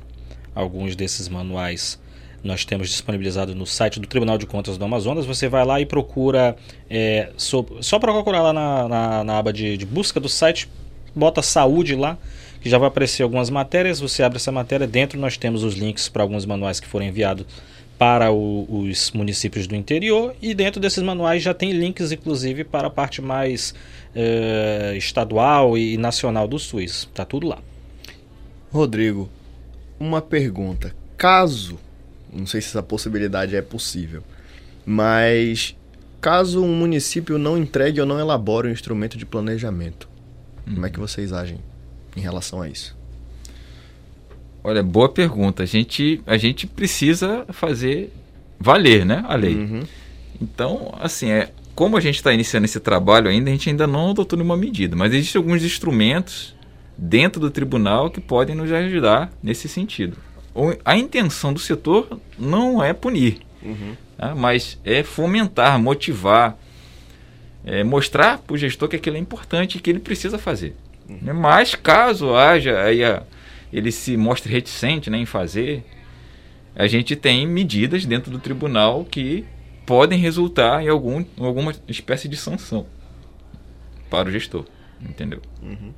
alguns desses manuais, nós temos disponibilizado no site do Tribunal de Contas do Amazonas. Você vai lá e procura, é, so, só para procurar lá na, na, na aba de, de, busca do site, bota saúde lá, que já vai aparecer algumas matérias. Você abre essa matéria, dentro nós temos os links para alguns manuais que foram enviados para o, os municípios do interior e dentro desses manuais já tem links inclusive para a parte mais é, estadual e nacional do SUS. Tá tudo lá. Rodrigo, uma pergunta. Caso, não sei se essa possibilidade é possível, mas caso um município não entregue ou não elabore um instrumento de planejamento, hum. como é que vocês agem em relação a isso? Olha, boa pergunta. A gente, a gente precisa fazer valer, né, a lei. Uhum. Então, assim, é, como a gente está iniciando esse trabalho ainda, a gente ainda não adotou nenhuma medida, mas existem alguns instrumentos dentro do tribunal que podem nos ajudar nesse sentido. A intenção do setor não é punir, uhum. tá? mas é fomentar, motivar, é, mostrar para o gestor que aquilo é importante e que ele precisa fazer. Uhum. Mas caso haja aí a, ele se mostre reticente né, em fazer, a gente tem medidas dentro do tribunal que podem resultar em algum, alguma espécie de sanção para o gestor, entendeu? Uhum.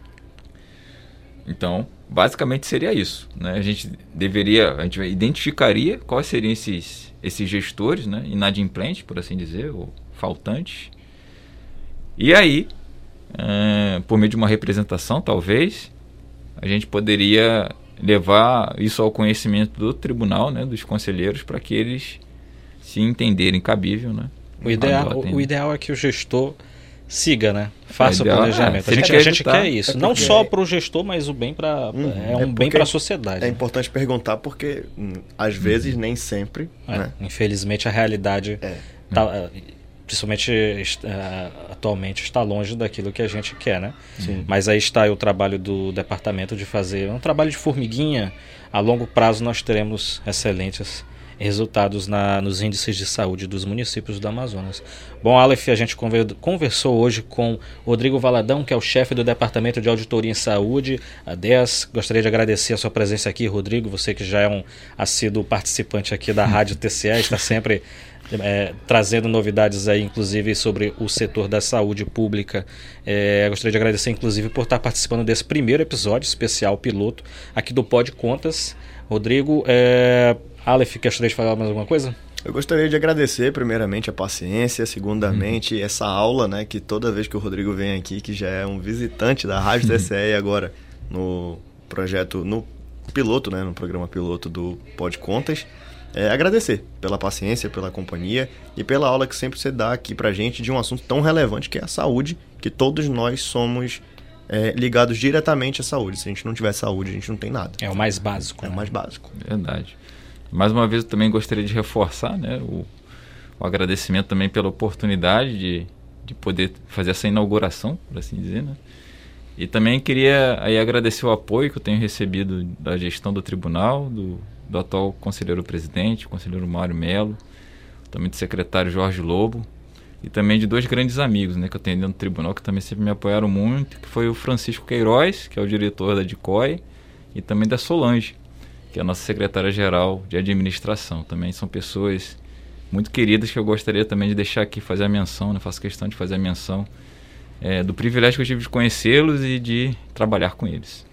Então, basicamente seria isso. Né? A gente deveria, a gente identificaria quais seriam esses, esses gestores, né? inadimplentes, por assim dizer, ou faltantes. E aí, é, por meio de uma representação, talvez, a gente poderia levar isso ao conhecimento do tribunal, né, dos conselheiros, para que eles se entenderem cabível, né? O ideal, o ideal é que o gestor siga, né? Faça o planejamento. É, a gente, a gente quer isso. É Não só para o gestor, mas o bem para uhum. é um é bem para a sociedade. É né? importante perguntar porque hum, às vezes nem sempre. É, né? Infelizmente a realidade é. tá, é, principalmente uh, atualmente está longe daquilo que a gente quer, né? Sim. Mas aí está o trabalho do departamento de fazer um trabalho de formiguinha. A longo prazo nós teremos excelentes resultados na, nos índices de saúde dos municípios do Amazonas. Bom, Aleph, a gente conversou hoje com Rodrigo Valadão, que é o chefe do Departamento de Auditoria em Saúde, a DES. Gostaria de agradecer a sua presença aqui, Rodrigo, você que já é um assíduo participante aqui da Rádio TCA, está sempre é, trazendo novidades aí, inclusive sobre o setor da saúde pública. É, gostaria de agradecer, inclusive, por estar participando desse primeiro episódio especial piloto aqui do Pod Contas. Rodrigo, é, Aleph, gostaria de falar mais alguma coisa? Eu gostaria de agradecer primeiramente a paciência, segundamente uhum. essa aula, né, que toda vez que o Rodrigo vem aqui, que já é um visitante da Rádio TCE agora no projeto, no piloto, né, no programa piloto do Pod Contas, é, agradecer pela paciência, pela companhia e pela aula que sempre você dá aqui pra gente de um assunto tão relevante que é a saúde, que todos nós somos é, ligados diretamente à saúde. Se a gente não tiver saúde, a gente não tem nada. É o mais básico. É né? o mais básico. Verdade. Mais uma vez, eu também gostaria de reforçar né, o, o agradecimento também pela oportunidade de, de poder fazer essa inauguração, por assim dizer. Né? E também queria aí agradecer o apoio que eu tenho recebido da gestão do tribunal, do, do atual conselheiro presidente, o conselheiro Mário Melo, também do secretário Jorge Lobo, e também de dois grandes amigos né, que eu tenho dentro do tribunal que também sempre me apoiaram muito, que foi o Francisco Queiroz, que é o diretor da DICOI, e também da Solange, que é a nossa secretária-geral de administração. Também são pessoas muito queridas que eu gostaria também de deixar aqui fazer a menção, né? faço questão de fazer a menção é, do privilégio que eu tive de conhecê-los e de trabalhar com eles.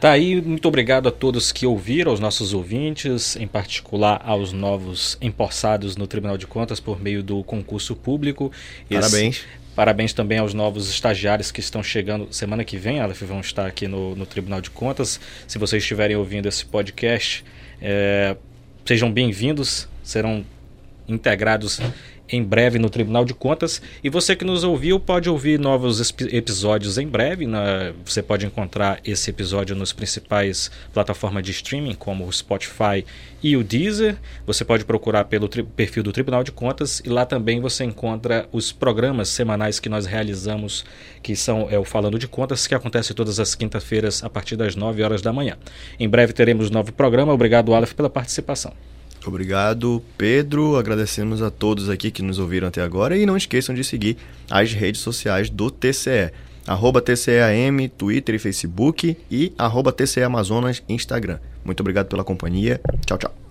Tá aí, muito obrigado a todos que ouviram, aos nossos ouvintes, em particular aos novos empossados no Tribunal de Contas por meio do concurso público. Parabéns. Esse, Parabéns também aos novos estagiários que estão chegando semana que vem, Aleph, vão estar aqui no, no Tribunal de Contas. Se vocês estiverem ouvindo esse podcast, é, sejam bem-vindos, serão integrados em breve no Tribunal de Contas. E você que nos ouviu pode ouvir novos episódios em breve. Na, você pode encontrar esse episódio nos principais plataformas de streaming, como o Spotify e o Deezer. Você pode procurar pelo perfil do Tribunal de Contas e lá também você encontra os programas semanais que nós realizamos, que são é, o Falando de Contas, que acontece todas as quintas-feiras a partir das 9 horas da manhã. Em breve teremos novo programa. Obrigado, Aleph, pela participação. Obrigado, Pedro. Agradecemos a todos aqui que nos ouviram até agora e não esqueçam de seguir as redes sociais do TCE. Arroba TCEAM, Twitter e Facebook e arroba TCE Amazonas, Instagram. Muito obrigado pela companhia. Tchau, tchau.